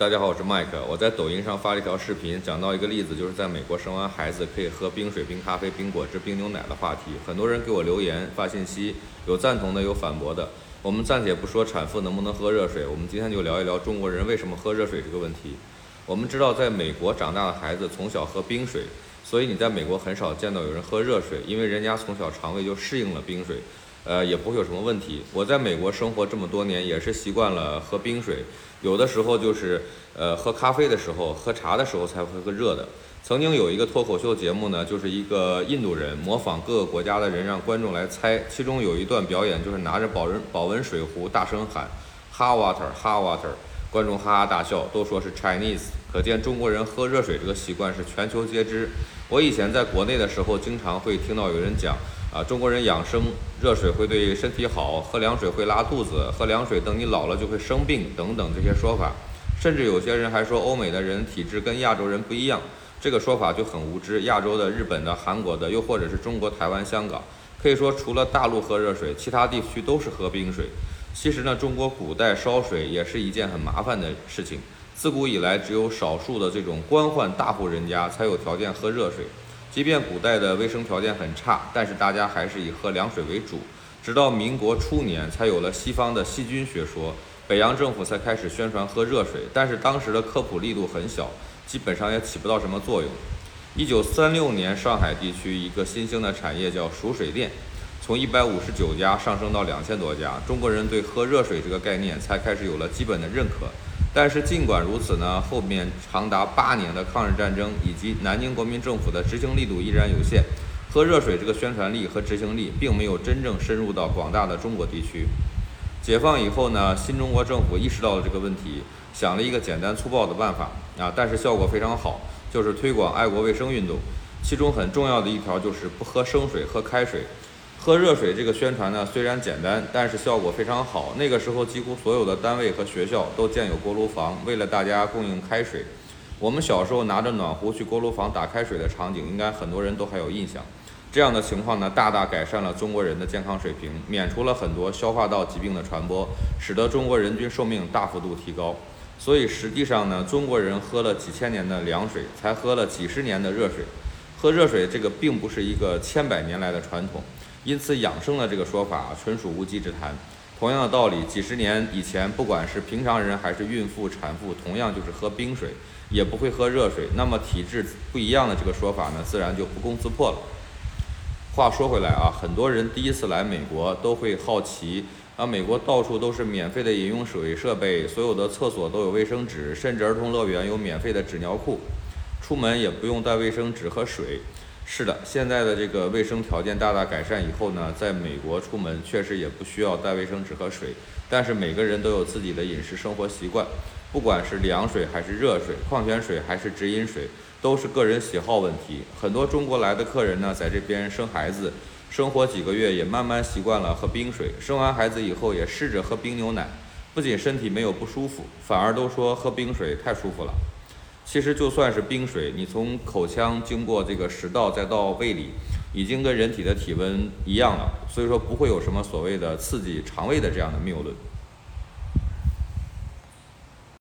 大家好，我是麦克。我在抖音上发了一条视频，讲到一个例子，就是在美国生完孩子可以喝冰水、冰咖啡、冰果汁、冰牛奶的话题。很多人给我留言发信息，有赞同的，有反驳的。我们暂且不说产妇能不能喝热水，我们今天就聊一聊中国人为什么喝热水这个问题。我们知道，在美国长大的孩子从小喝冰水，所以你在美国很少见到有人喝热水，因为人家从小肠胃就适应了冰水。呃，也不会有什么问题。我在美国生活这么多年，也是习惯了喝冰水，有的时候就是呃喝咖啡的时候、喝茶的时候才会喝热的。曾经有一个脱口秀节目呢，就是一个印度人模仿各个国家的人，让观众来猜。其中有一段表演，就是拿着保温保温水壶大声喊 “hot water，hot water”，观众哈哈大笑，都说是 Chinese。可见中国人喝热水这个习惯是全球皆知。我以前在国内的时候，经常会听到有人讲。啊，中国人养生，热水会对身体好，喝凉水会拉肚子，喝凉水等你老了就会生病等等这些说法，甚至有些人还说欧美的人体质跟亚洲人不一样，这个说法就很无知。亚洲的、日本的、韩国的，又或者是中国台湾、香港，可以说除了大陆喝热水，其他地区都是喝冰水。其实呢，中国古代烧水也是一件很麻烦的事情，自古以来只有少数的这种官宦大户人家才有条件喝热水。即便古代的卫生条件很差，但是大家还是以喝凉水为主。直到民国初年，才有了西方的细菌学说，北洋政府才开始宣传喝热水。但是当时的科普力度很小，基本上也起不到什么作用。一九三六年，上海地区一个新兴的产业叫熟水店，从一百五十九家上升到两千多家，中国人对喝热水这个概念才开始有了基本的认可。但是尽管如此呢，后面长达八年的抗日战争以及南京国民政府的执行力度依然有限，喝热水这个宣传力和执行力并没有真正深入到广大的中国地区。解放以后呢，新中国政府意识到了这个问题，想了一个简单粗暴的办法啊，但是效果非常好，就是推广爱国卫生运动，其中很重要的一条就是不喝生水，喝开水。喝热水这个宣传呢，虽然简单，但是效果非常好。那个时候，几乎所有的单位和学校都建有锅炉房，为了大家供应开水。我们小时候拿着暖壶去锅炉房打开水的场景，应该很多人都还有印象。这样的情况呢，大大改善了中国人的健康水平，免除了很多消化道疾病的传播，使得中国人均寿命大幅度提高。所以实际上呢，中国人喝了几千年的凉水，才喝了几十年的热水。喝热水这个并不是一个千百年来的传统。因此，养生的这个说法纯属无稽之谈。同样的道理，几十年以前，不管是平常人还是孕妇、产妇，同样就是喝冰水，也不会喝热水。那么体质不一样的这个说法呢，自然就不攻自破了。话说回来啊，很多人第一次来美国都会好奇啊，美国到处都是免费的饮用水设备，所有的厕所都有卫生纸，甚至儿童乐园有免费的纸尿裤，出门也不用带卫生纸和水。是的，现在的这个卫生条件大大改善以后呢，在美国出门确实也不需要带卫生纸和水。但是每个人都有自己的饮食生活习惯，不管是凉水还是热水，矿泉水还是直饮水，都是个人喜好问题。很多中国来的客人呢，在这边生孩子，生活几个月也慢慢习惯了喝冰水。生完孩子以后也试着喝冰牛奶，不仅身体没有不舒服，反而都说喝冰水太舒服了。其实就算是冰水，你从口腔经过这个食道再到胃里，已经跟人体的体温一样了，所以说不会有什么所谓的刺激肠胃的这样的谬论。